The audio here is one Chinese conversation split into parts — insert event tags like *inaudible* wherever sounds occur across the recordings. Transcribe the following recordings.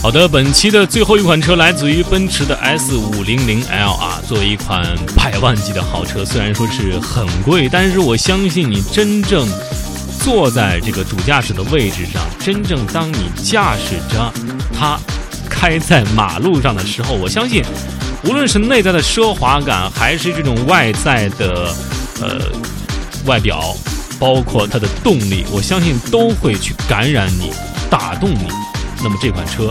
好的，本期的最后一款车来自于奔驰的 S 五零零 L 啊，作为一款百万级的豪车，虽然说是很贵，但是我相信你真正坐在这个主驾驶的位置上，真正当你驾驶着它开在马路上的时候，我相信，无论是内在的奢华感，还是这种外在的呃外表，包括它的动力，我相信都会去感染你，打动你。那么这款车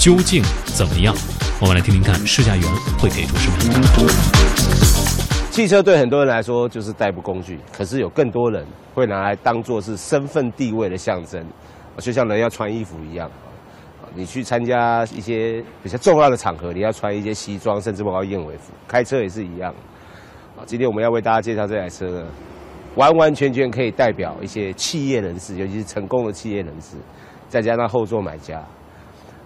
究竟怎么样？我们来听听看试驾员会给出什么样的答复。汽车对很多人来说就是代步工具，可是有更多人会拿来当做是身份地位的象征，就像人要穿衣服一样。你去参加一些比较重要的场合，你要穿一些西装，甚至包括燕尾服。开车也是一样。今天我们要为大家介绍这台车呢，完完全全可以代表一些企业人士，尤其是成功的企业人士。再加上后座买家，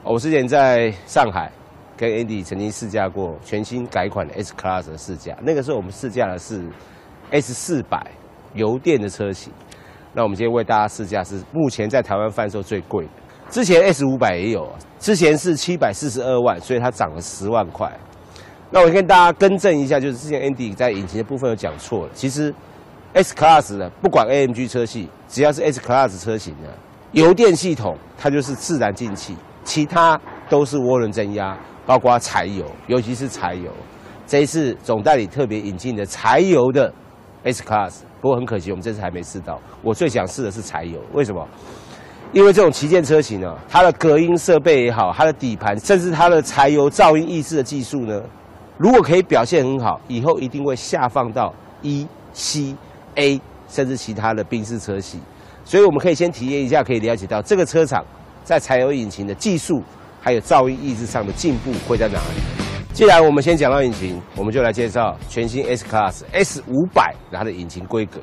我之前在上海跟 Andy 曾经试驾过全新改款的 S Class 的试驾，那个时候我们试驾的是 S 四百油电的车型。那我们今天为大家试驾是目前在台湾贩售最贵的，之前 S 五百也有，之前是七百四十二万，所以它涨了十万块。那我跟大家更正一下，就是之前 Andy 在引擎的部分有讲错了，其实 S Class 的不管 AMG 车系，只要是 S Class 车型的。油电系统它就是自然进气，其他都是涡轮增压，包括柴油，尤其是柴油。这一次总代理特别引进的柴油的 S Class，不过很可惜我们这次还没试到。我最想试的是柴油，为什么？因为这种旗舰车型呢，它的隔音设备也好，它的底盘，甚至它的柴油噪音抑制的技术呢，如果可以表现很好，以后一定会下放到 E、C、A，甚至其他的宾士车系。所以我们可以先体验一下，可以了解到这个车厂在柴油引擎的技术还有噪音抑制上的进步会在哪里。既然我们先讲到引擎，我们就来介绍全新 S Class S 五百它的引擎规格。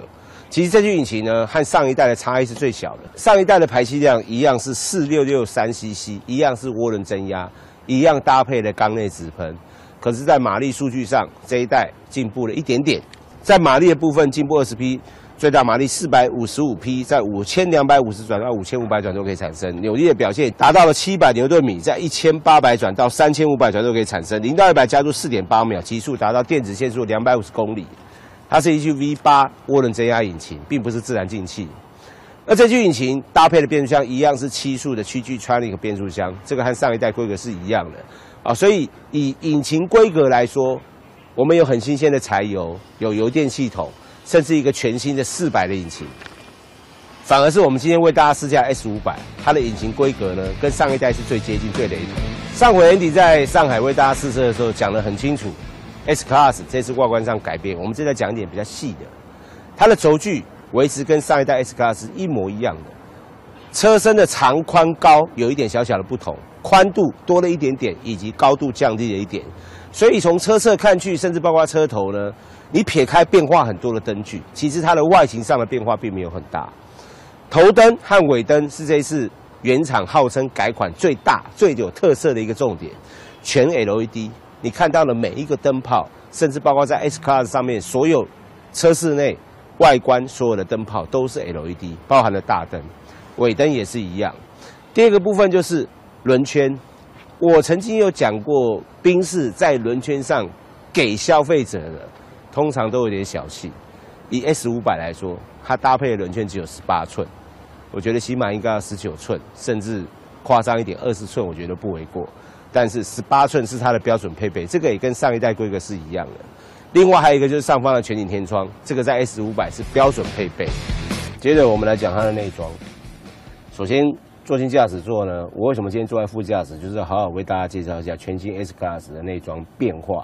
其实这具引擎呢，和上一代的差异是最小的。上一代的排气量一样是四六六三 CC，一样是涡轮增压，一样搭配的缸内直喷。可是，在马力数据上，这一代进步了一点点，在马力的部分进步二十匹。最大马力四百五十五匹，在五千两百五十转到五千五百转都可以产生扭力的表现，达到了七百牛顿米，在一千八百转到三千五百转都可以产生零到一百加速四点八秒，极速达到电子限速两百五十公里。它是一具 V 八涡轮增压引擎，并不是自然进气。而这具引擎搭配的变速箱一样是七速的七 G Tronic 变速箱，这个和上一代规格是一样的啊。所以以引擎规格来说，我们有很新鲜的柴油，有油电系统。甚至一个全新的四百的引擎，反而是我们今天为大家试驾 S 五百，它的引擎规格呢，跟上一代是最接近、最雷同。上回 Andy 在上海为大家试车的时候讲得很清楚，S Class 这次外观上改变，我们这再讲一点比较细的，它的轴距维持跟上一代 S Class 一模一样的，车身的长宽高有一点小小的不同，宽度多了一点点，以及高度降低了一点，所以从车侧看去，甚至包括车头呢。你撇开变化很多的灯具，其实它的外形上的变化并没有很大。头灯和尾灯是这一次原厂号称改款最大、最有特色的一个重点，全 LED。你看到的每一个灯泡，甚至包括在 S Class 上面所有车室内外观所有的灯泡都是 LED，包含了大灯、尾灯也是一样。第二个部分就是轮圈，我曾经有讲过，宾士在轮圈上给消费者的。通常都有点小气，以 S 五百来说，它搭配的轮圈只有十八寸，我觉得起码应该要十九寸，甚至夸张一点二十寸，我觉得不为过。但是十八寸是它的标准配备，这个也跟上一代规格是一样的。另外还有一个就是上方的全景天窗，这个在 S 五百是标准配备。接着我们来讲它的内装。首先坐进驾驶座呢，我为什么今天坐在副驾驶，就是好好为大家介绍一下全新 S Class 的内装变化。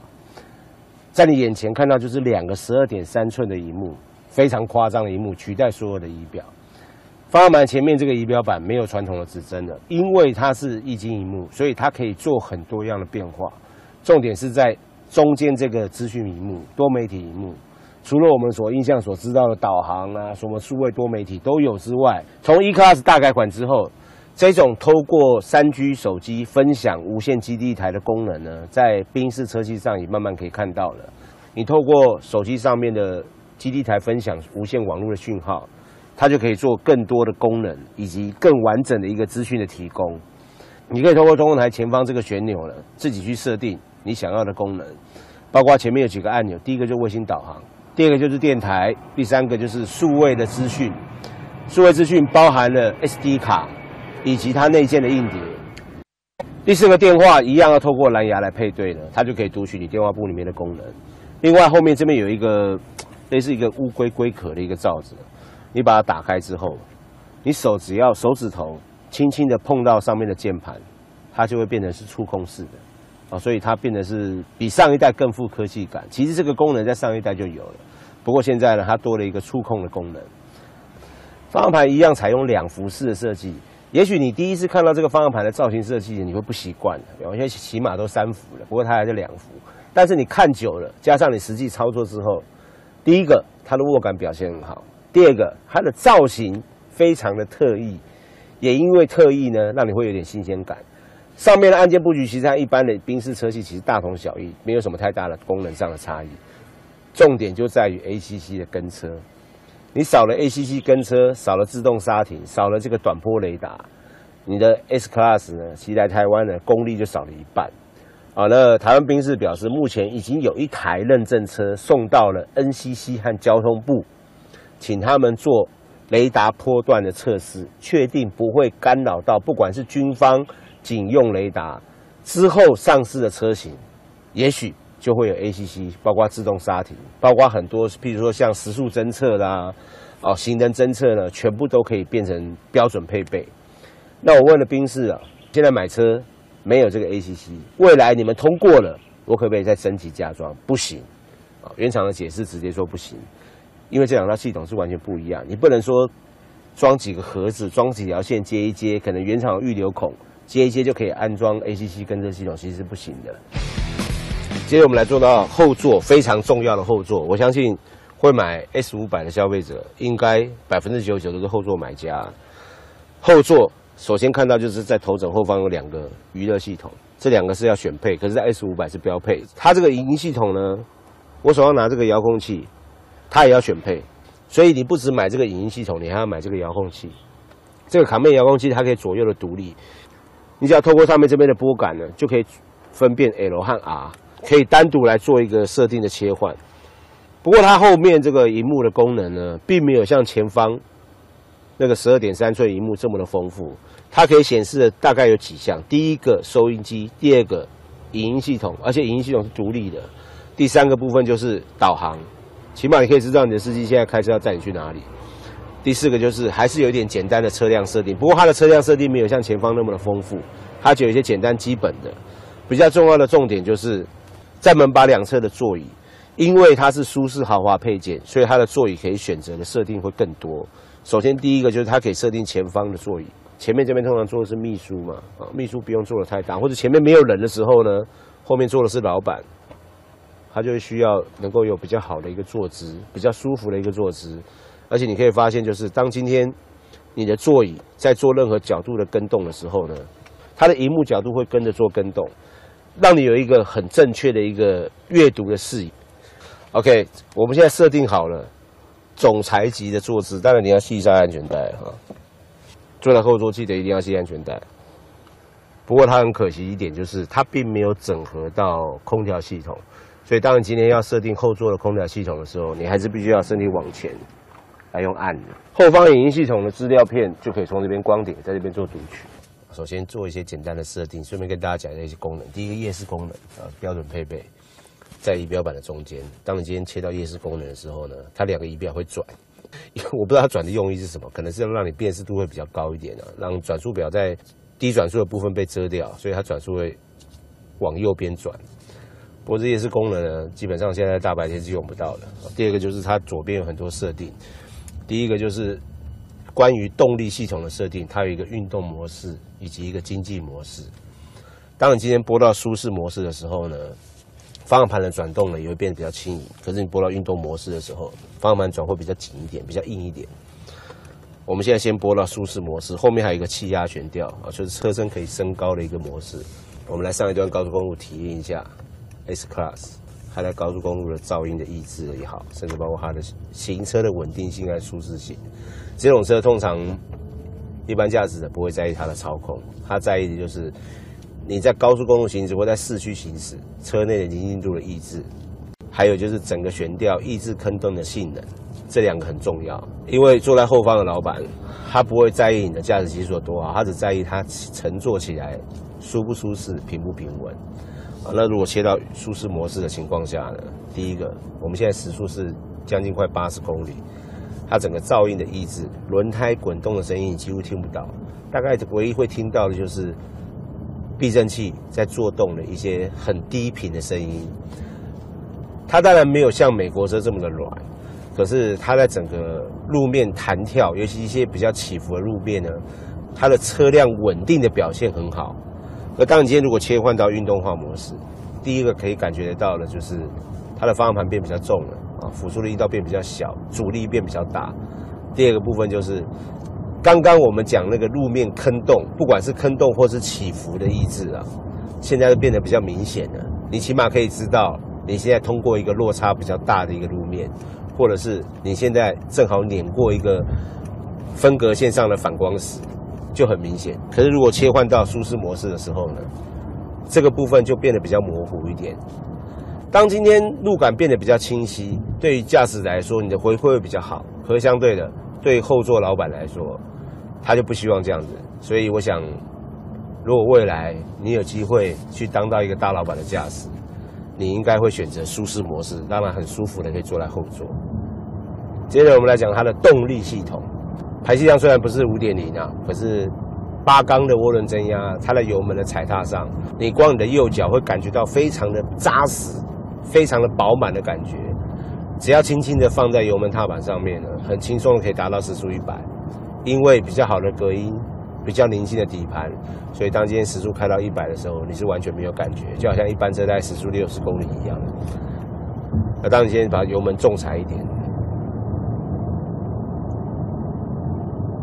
在你眼前看到就是两个十二点三寸的荧幕，非常夸张的荧幕，取代所有的仪表。方向盘前面这个仪表板没有传统的指针了，因为它是液晶荧幕，所以它可以做很多样的变化。重点是在中间这个资讯荧幕，多媒体荧幕。除了我们所印象所知道的导航啊，什么数位多媒体都有之外，从 E Class 大改款之后。这种透过三 G 手机分享无线基地台的功能呢，在宾士车系上也慢慢可以看到了。你透过手机上面的基地台分享无线网络的讯号，它就可以做更多的功能，以及更完整的一个资讯的提供。你可以通过中控台前方这个旋钮呢，自己去设定你想要的功能，包括前面有几个按钮，第一个就是卫星导航，第二个就是电台，第三个就是数位的资讯。数位资讯包含了 SD 卡以及它内建的硬碟。第四个电话一样要透过蓝牙来配对的，它就可以读取你电话簿里面的功能。另外后面这边有一个类似一个乌龟龟壳的一个罩子，你把它打开之后，你手只要手指头轻轻的碰到上面的键盘，它就会变成是触控式的啊，所以它变得是比上一代更富科技感。其实这个功能在上一代就有了，不过现在呢，它多了一个触控的功能。方向盘一样采用两幅式的设计，也许你第一次看到这个方向盘的造型设计，你会不习惯有些起码都三幅了，不过它还是两幅。但是你看久了，加上你实际操作之后，第一个它的握感表现很好，第二个它的造型非常的特异，也因为特异呢，让你会有点新鲜感。上面的按键布局其实和一般的宾士车系其实大同小异，没有什么太大的功能上的差异，重点就在于 ACC 的跟车。你少了 ACC 跟车，少了自动刹停，少了这个短波雷达，你的 S Class 呢，骑来台湾的功力就少了一半。好，那台湾兵士表示，目前已经有一台认证车送到了 NCC 和交通部，请他们做雷达波段的测试，确定不会干扰到不管是军方警用雷达之后上市的车型，也许。就会有 ACC，包括自动刹停，包括很多，譬如说像时速侦测啦，哦，行人侦测呢，全部都可以变成标准配备。那我问了宾士啊，现在买车没有这个 ACC，未来你们通过了，我可不可以再升级加装？不行，啊，原厂的解释直接说不行，因为这两套系统是完全不一样，你不能说装几个盒子，装几条线接一接，可能原厂预留孔接一接就可以安装 ACC 跟这系统，其实是不行的。接着我们来做到后座非常重要的后座，我相信会买 S 五百的消费者应该百分之九十九都是后座买家。后座首先看到就是在头枕后方有两个娱乐系统，这两个是要选配，可是在 S 五百是标配。它这个影音系统呢，我手上拿这个遥控器，它也要选配，所以你不只买这个影音系统，你还要买这个遥控器。这个卡面遥控器它可以左右的独立，你只要透过上面这边的拨杆呢，就可以分辨 L 和 R。可以单独来做一个设定的切换，不过它后面这个荧幕的功能呢，并没有像前方那个十二点三寸荧幕这么的丰富。它可以显示的大概有几项：第一个收音机，第二个影音系统，而且影音系统是独立的；第三个部分就是导航，起码你可以知道你的司机现在开车要载你去哪里；第四个就是还是有一点简单的车辆设定，不过它的车辆设定没有像前方那么的丰富，它只有一些简单基本的。比较重要的重点就是。在门把两侧的座椅，因为它是舒适豪华配件，所以它的座椅可以选择的设定会更多。首先，第一个就是它可以设定前方的座椅，前面这边通常坐的是秘书嘛，啊，秘书不用坐的太大，或者前面没有人的时候呢，后面坐的是老板，他就需要能够有比较好的一个坐姿，比较舒服的一个坐姿。而且你可以发现，就是当今天你的座椅在做任何角度的跟动的时候呢，它的荧幕角度会跟着做跟动。让你有一个很正确的一个阅读的视野。OK，我们现在设定好了总裁级的坐姿，当然你要系上安全带哈。坐在后座记得一定要系安全带。不过它很可惜一点就是它并没有整合到空调系统，所以当你今天要设定后座的空调系统的时候，你还是必须要身体往前来用按的。后方影音系统的资料片就可以从这边光顶在这边做读取。首先做一些简单的设定，顺便跟大家讲一下一些功能。第一个夜视功能啊，标准配备在仪表板的中间。当你今天切到夜视功能的时候呢，它两个仪表会转，因 *laughs* 为我不知道它转的用意是什么，可能是要让你辨识度会比较高一点啊，让转速表在低转速的部分被遮掉，所以它转速会往右边转。不过这夜视功能呢，基本上现在大白天是用不到的。第二个就是它左边有很多设定，第一个就是。关于动力系统的设定，它有一个运动模式以及一个经济模式。当你今天拨到舒适模式的时候呢，方向盘的转动呢也会变得比较轻盈。可是你拨到运动模式的时候，方向盘转会比较紧一点，比较硬一点。我们现在先拨到舒适模式，后面还有一个气压悬吊啊，就是车身可以升高的一个模式。我们来上一段高速公路体验一下 S Class，在高速公路的噪音的抑制也好，甚至包括它的行车的稳定性和舒适性。这种车通常一般驾驶者不会在意它的操控，他在意的就是你在高速公路行驶或在市区行驶，车内的宁静度的抑制，还有就是整个悬吊抑制坑洞的性能，这两个很重要。因为坐在后方的老板，他不会在意你的驾驶技术有多好，他只在意他乘坐起来舒不舒适、平不平稳。啊，那如果切到舒适模式的情况下呢？第一个，我们现在时速是将近快八十公里。它整个噪音的抑制，轮胎滚动的声音你几乎听不到，大概唯一会听到的就是避震器在做动的一些很低频的声音。它当然没有像美国车这么的软，可是它在整个路面弹跳，尤其一些比较起伏的路面呢，它的车辆稳定的表现很好。而当你今天如果切换到运动化模式，第一个可以感觉得到的就是它的方向盘变比较重了。啊，辅助的力道变比较小，阻力变比较大。第二个部分就是，刚刚我们讲那个路面坑洞，不管是坑洞或是起伏的抑制啊，现在都变得比较明显了。你起码可以知道，你现在通过一个落差比较大的一个路面，或者是你现在正好碾过一个分隔线上的反光石，就很明显。可是如果切换到舒适模式的时候呢，这个部分就变得比较模糊一点。当今天路感变得比较清晰，对于驾驶来说，你的回馈会比较好。可是相对的，对后座老板来说，他就不希望这样子。所以我想，如果未来你有机会去当到一个大老板的驾驶，你应该会选择舒适模式，让他很舒服的可以坐在后座。接着我们来讲它的动力系统，排气量虽然不是五点零啊，可是八缸的涡轮增压，它的油门的踩踏上，你光你的右脚会感觉到非常的扎实。非常的饱满的感觉，只要轻轻的放在油门踏板上面呢，很轻松的可以达到时速一百。因为比较好的隔音，比较宁静的底盘，所以当今天时速开到一百的时候，你是完全没有感觉，就好像一般车在时速六十公里一样。那当你今天把油门重踩一点，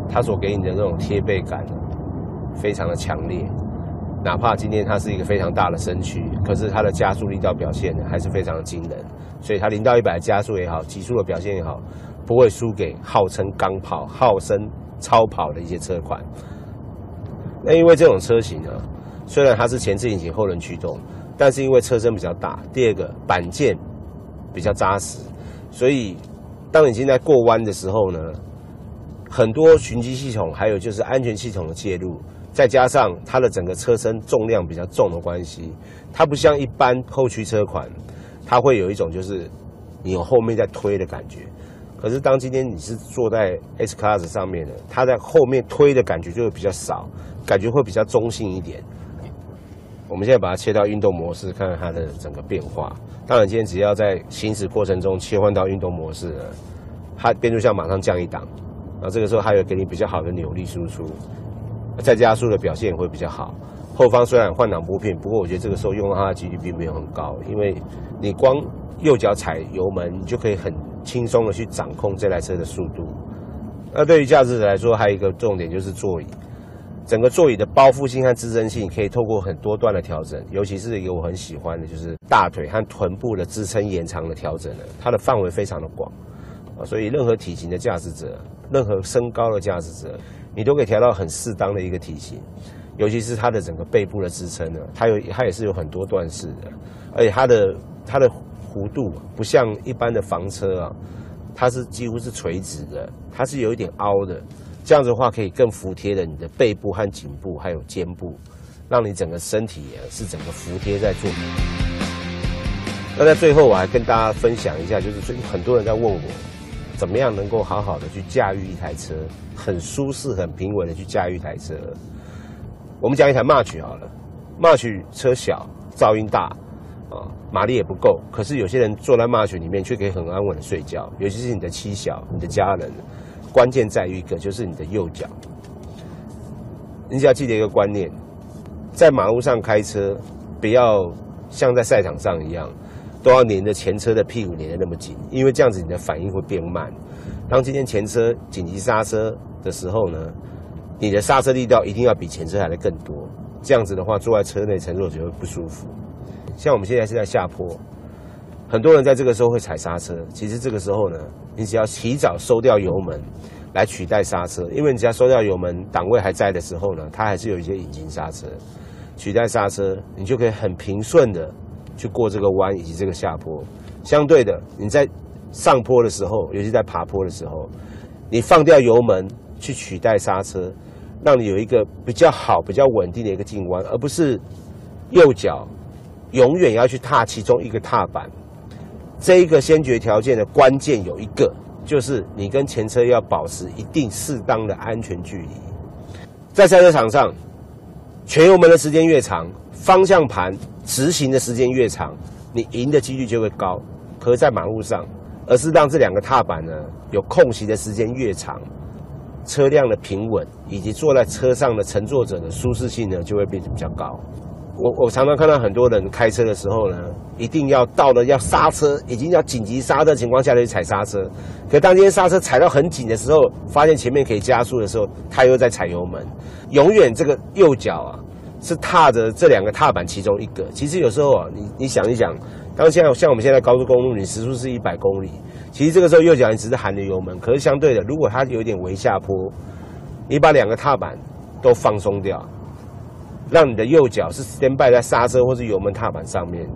它所给你的那种贴背感，非常的强烈。哪怕今天它是一个非常大的身躯，可是它的加速力道表现呢还是非常的惊人。所以它零到一百加速也好，极速的表现也好，不会输给号称钢炮、号称超跑的一些车款。那因为这种车型呢，虽然它是前置引擎、后轮驱动，但是因为车身比较大，第二个板件比较扎实，所以当你现在过弯的时候呢，很多循迹系统还有就是安全系统的介入。再加上它的整个车身重量比较重的关系，它不像一般后驱车款，它会有一种就是你有后面在推的感觉。可是当今天你是坐在 S Class 上面的，它在后面推的感觉就会比较少，感觉会比较中性一点。我们现在把它切到运动模式，看看它的整个变化。当然，今天只要在行驶过程中切换到运动模式，它变速箱马上降一档，那这个时候还有给你比较好的扭力输出。再加速的表现也会比较好。后方虽然换挡拨片，不过我觉得这个时候用到它的几率并没有很高，因为你光右脚踩油门，你就可以很轻松的去掌控这台车的速度。那对于驾驶者来说，还有一个重点就是座椅，整个座椅的包覆性和支撑性可以透过很多段的调整，尤其是一个我很喜欢的，就是大腿和臀部的支撑延长的调整呢，它的范围非常的广啊，所以任何体型的驾驶者，任何身高的驾驶者。你都可以调到很适当的一个体型，尤其是它的整个背部的支撑呢，它有它也是有很多段式的，而且它的它的弧度不像一般的房车啊，它是几乎是垂直的，它是有一点凹的，这样子的话可以更服帖的你的背部和颈部还有肩部，让你整个身体也是整个服帖在做。那在最后我还跟大家分享一下，就是最近很多人在问我。怎么样能够好好的去驾驭一台车，很舒适、很平稳的去驾驭一台车？我们讲一台 March 好了，March 车小，噪音大，啊，马力也不够。可是有些人坐在 March 里面却可以很安稳的睡觉，尤其是你的妻小、你的家人。关键在于一个，就是你的右脚。你只要记得一个观念，在马路上开车，不要像在赛场上一样。都要连着前车的屁股连得那么紧，因为这样子你的反应会变慢。当今天前车紧急刹车的时候呢，你的刹车力道一定要比前车来的更多。这样子的话，坐在车内乘坐就会不舒服。像我们现在是在下坡，很多人在这个时候会踩刹车。其实这个时候呢，你只要提早收掉油门，来取代刹车，因为你只要收掉油门，档位还在的时候呢，它还是有一些引擎刹车，取代刹车，你就可以很平顺的去过这个弯以及这个下坡。相对的，你在上坡的时候，尤其在爬坡的时候，你放掉油门去取代刹车，让你有一个比较好、比较稳定的一个进弯，而不是右脚永远要去踏其中一个踏板。这一个先决条件的关键有一个，就是你跟前车要保持一定适当的安全距离。在赛车场上，全油门的时间越长，方向盘执行的时间越长，你赢的几率就会高。可是在马路上，而是让这两个踏板呢有空隙的时间越长，车辆的平稳以及坐在车上的乘坐者的舒适性呢就会变得比较高。我我常常看到很多人开车的时候呢，一定要到了要刹车，已经要紧急刹的情况下去踩刹车。可当今天刹车踩到很紧的时候，发现前面可以加速的时候，他又在踩油门。永远这个右脚啊，是踏着这两个踏板其中一个。其实有时候啊，你你想一想，当现在像我们现在高速公路，你时速是一百公里，其实这个时候右脚你只是含着油门，可是相对的，如果它有点微下坡，你把两个踏板都放松掉。让你的右脚是先摆在刹车或是油门踏板上面。